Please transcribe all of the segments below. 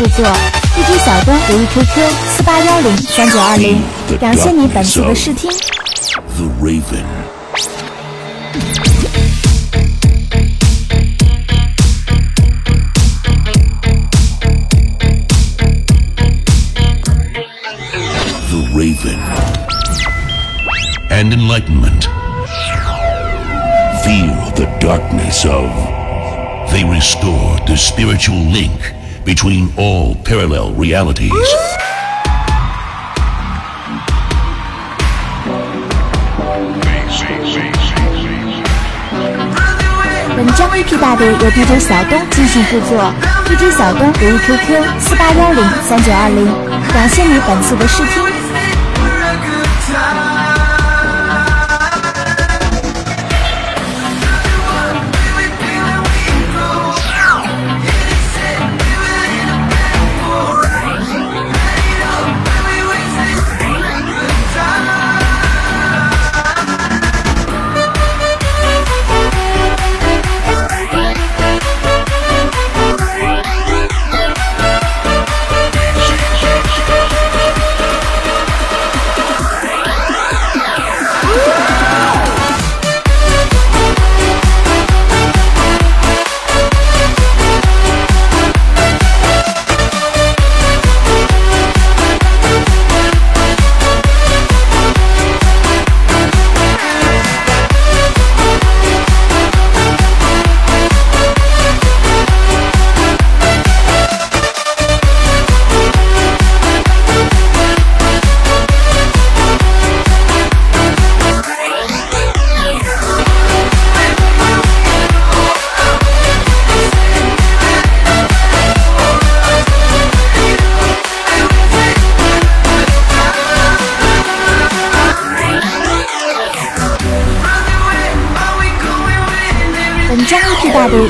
The QQ 四八幺零三九二零，感谢你本次的试听。The Raven. Raven and enlightenment. Feel the darkness of. They restore the spiritual link between all parallel realities 本章 ap 大队由 dj 小东进行制作 dj 小东服务 qq 四八幺零三九二零感谢你本次的试听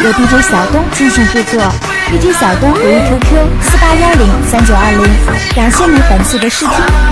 由 dj 小东进行制作 dj 小东回忆 qq 四八幺零三九二零。感谢你本次的试听。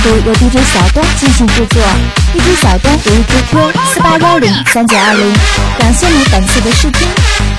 度由 DJ 小东进行制作。DJ 小东，留意 QQ 四八幺零三九二零。感谢你本次的试听。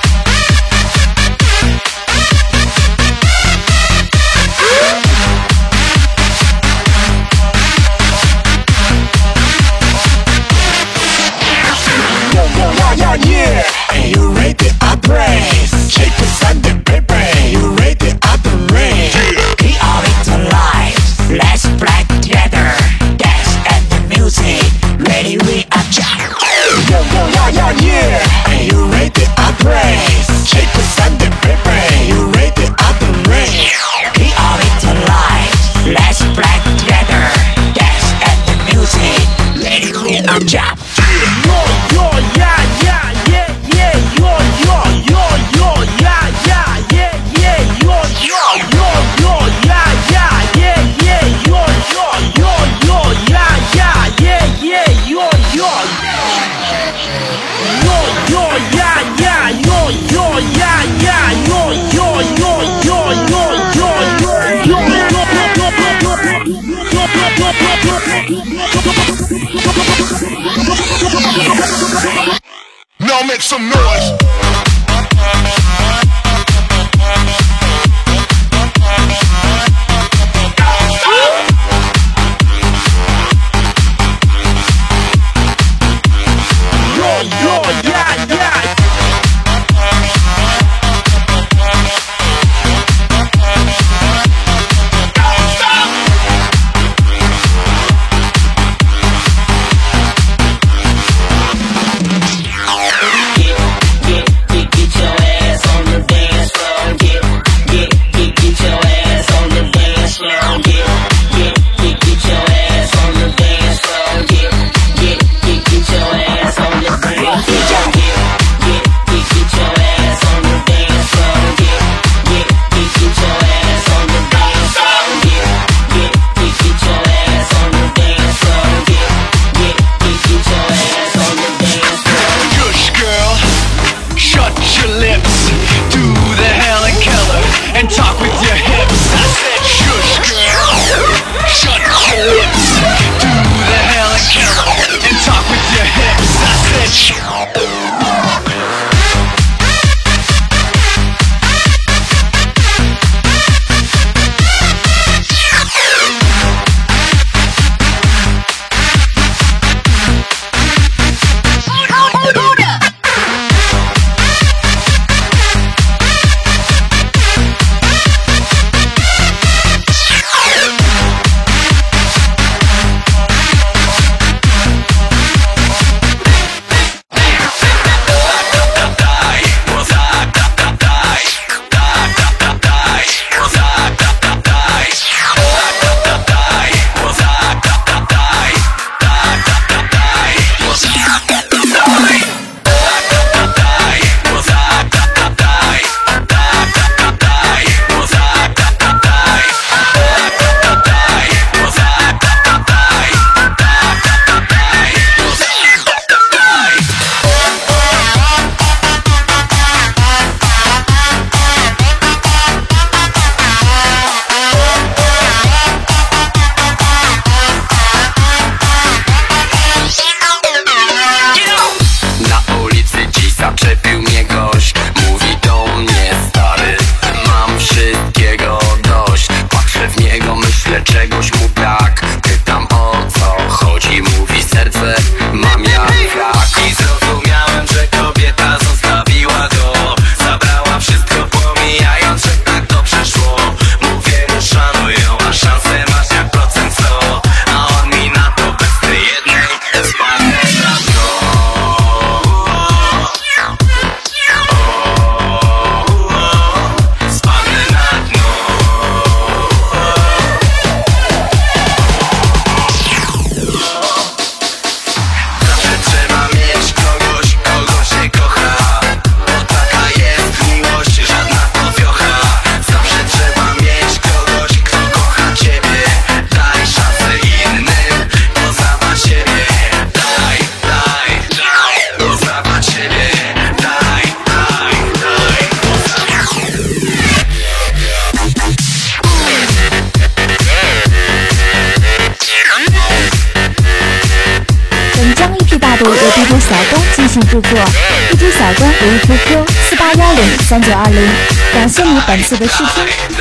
谢你本次的试听。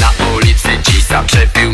Na ulicy dziś zaczepił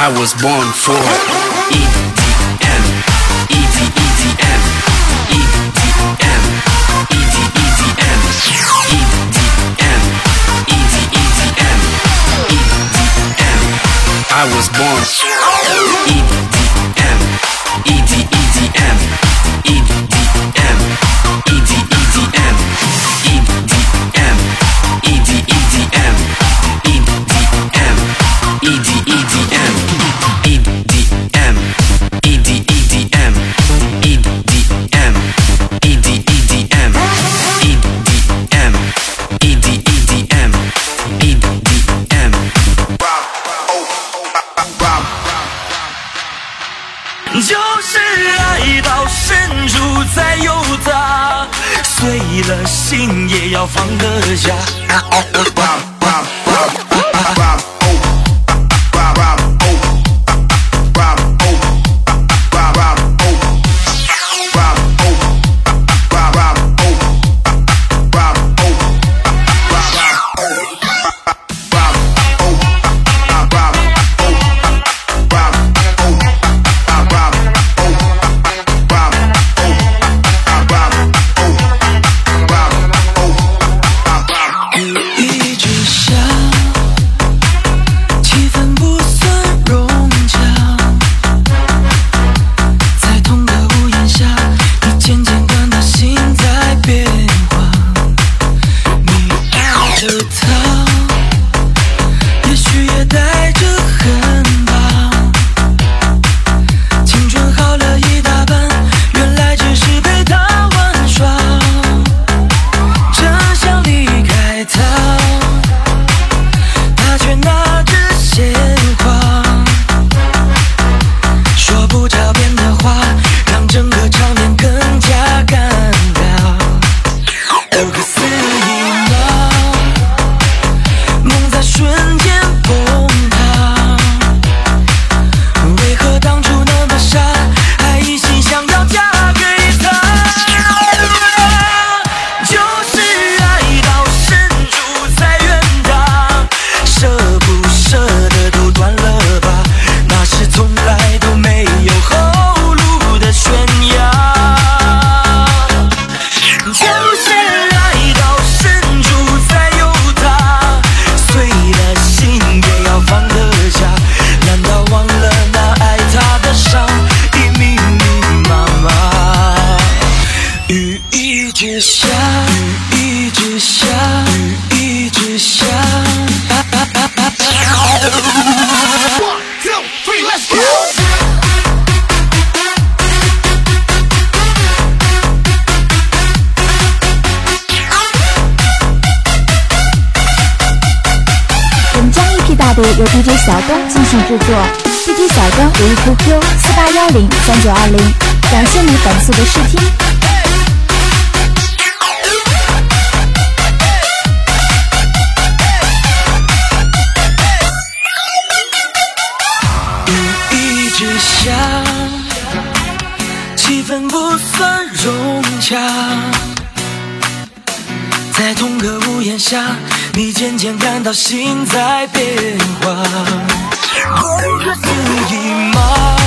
I was born for EDM, EDM, EDM, EDM, EDM, EDM, EDM. I was born. for. 在同个屋檐下，你渐渐感到心在变化，不可思议吗？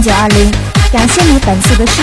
九二零感谢你本次的视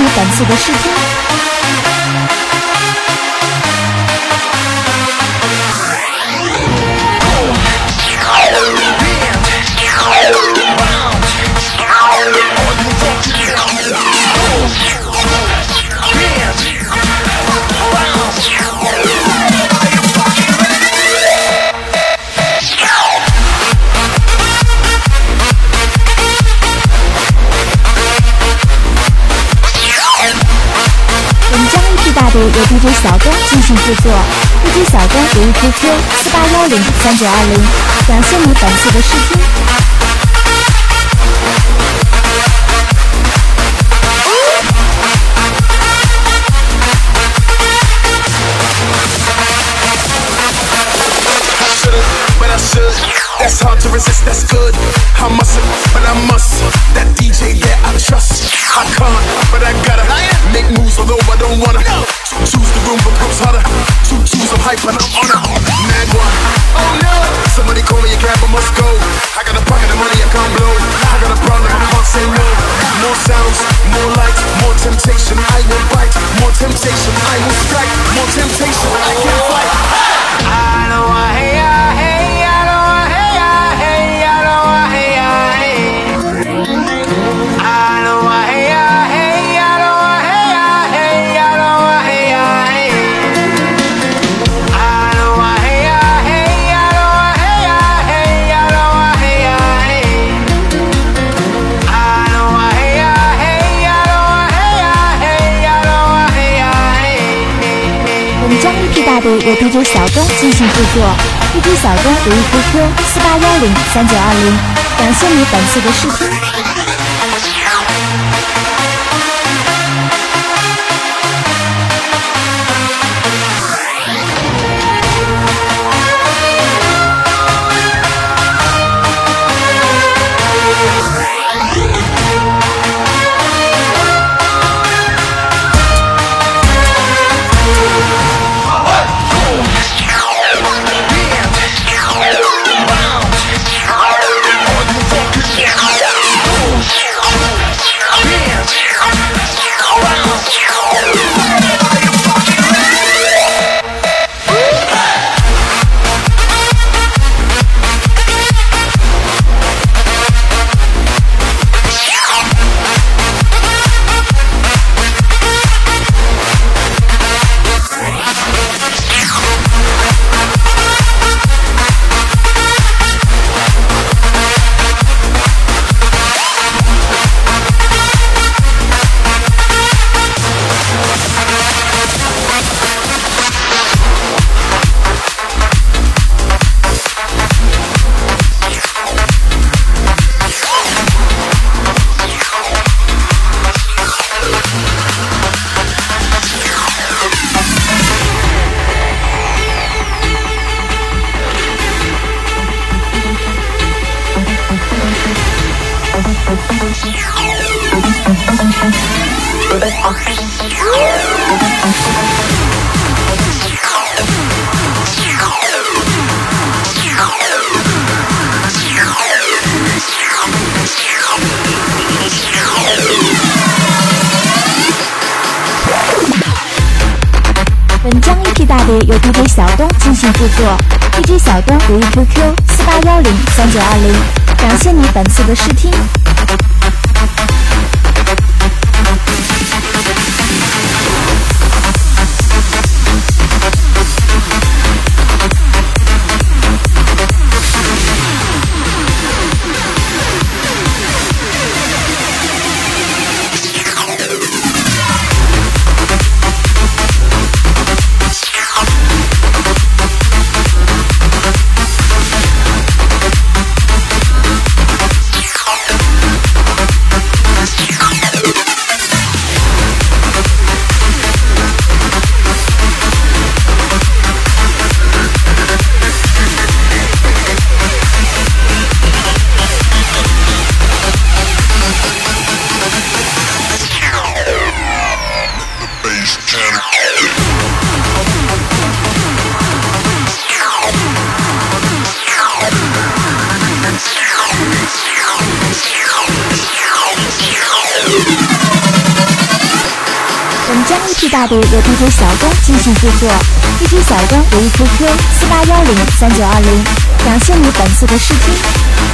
你本次的试卷制作，一只小公，服务 QQ：四八幺零三九二零。感谢你本次的收听。大队由 DJ 小东进行制作，DJ 小东留意 QQ 四八幺零三九二零，感谢你本次的试听。大碟由 DJ 小东进行制作，DJ 小东留意 QQ 四八幺零三九二零，感谢你本次的试听。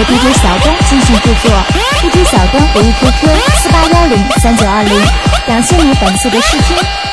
由 DJ 小东进行制作，DJ 小东回忆 QQ 四八幺零三九二零，感谢你本次的试听。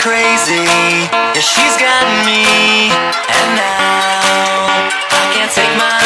crazy. Yeah, she's got me, and now I can't take my.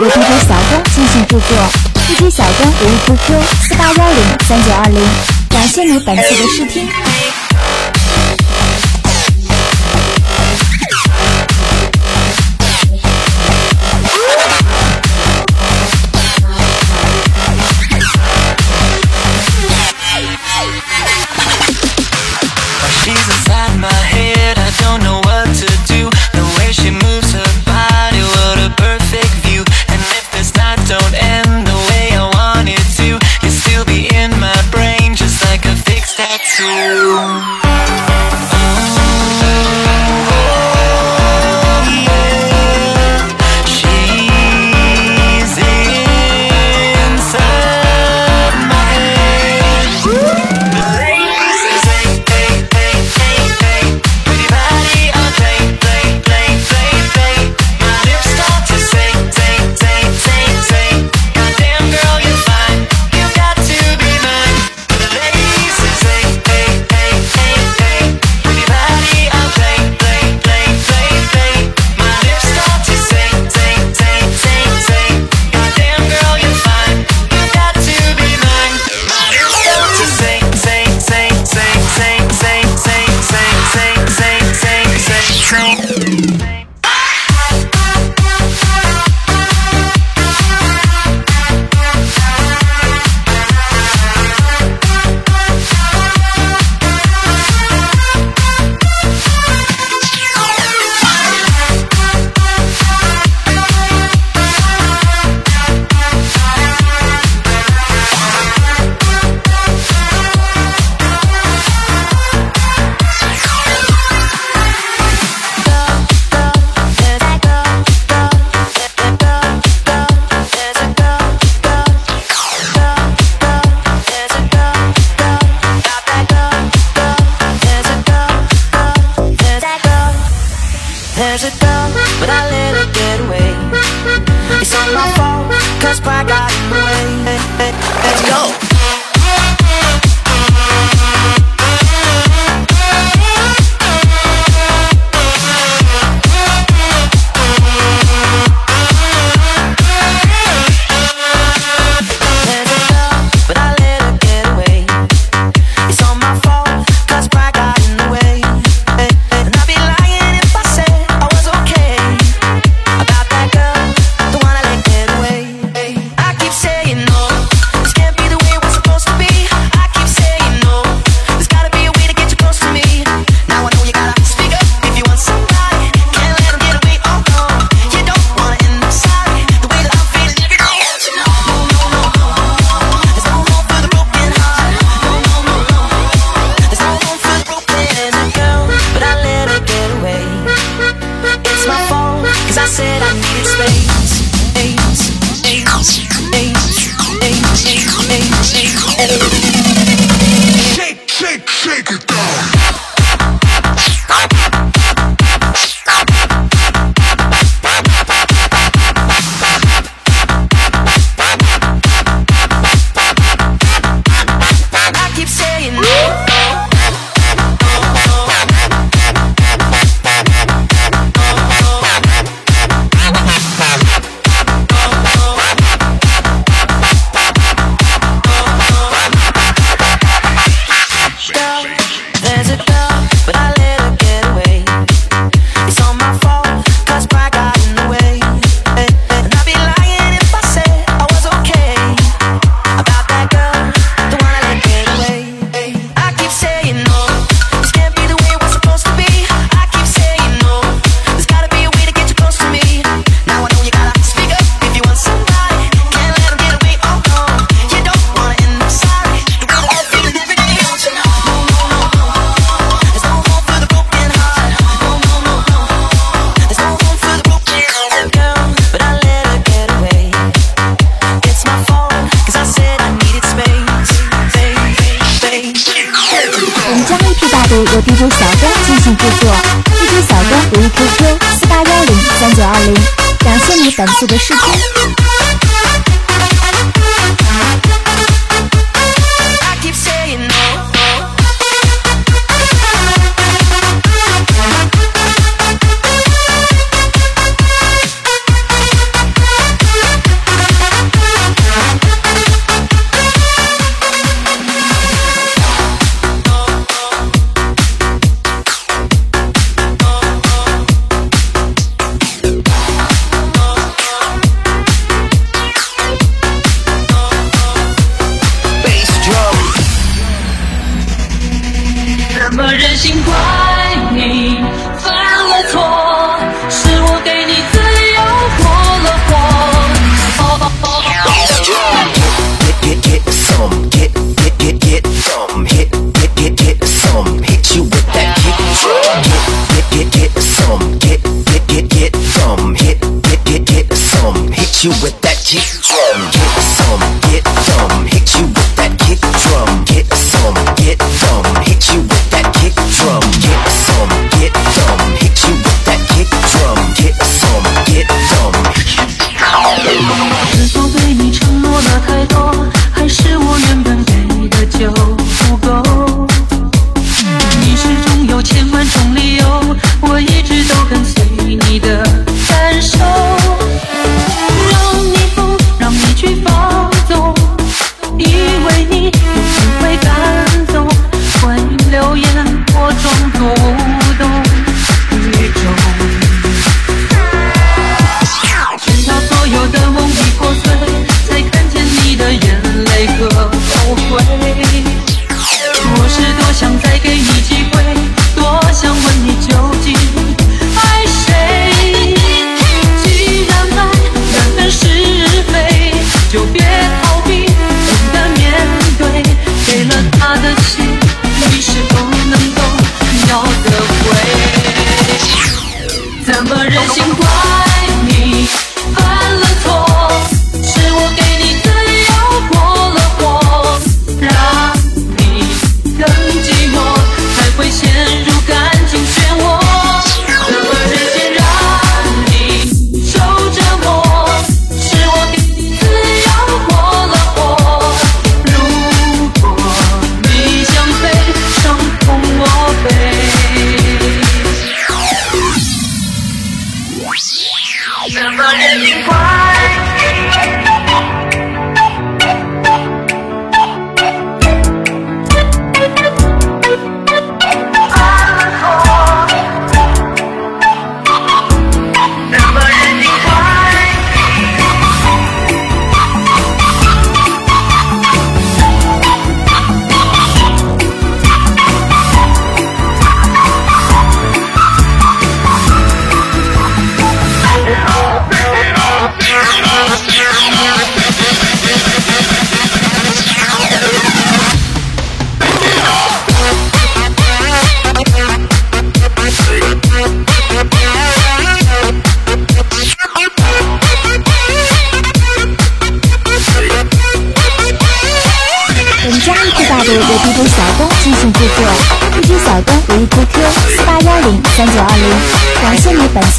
由 dj 小峰进行制作 dj 小峰五五 qq 四八幺零三九二零感谢你本次的试听 Thank you. 我的 qq 四八幺零三九二零感谢你反复的试听。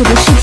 слышать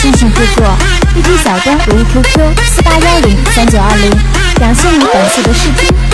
进行制作，DJ 小东如意 QQ 四八幺零三九二零，感谢你本次的试听。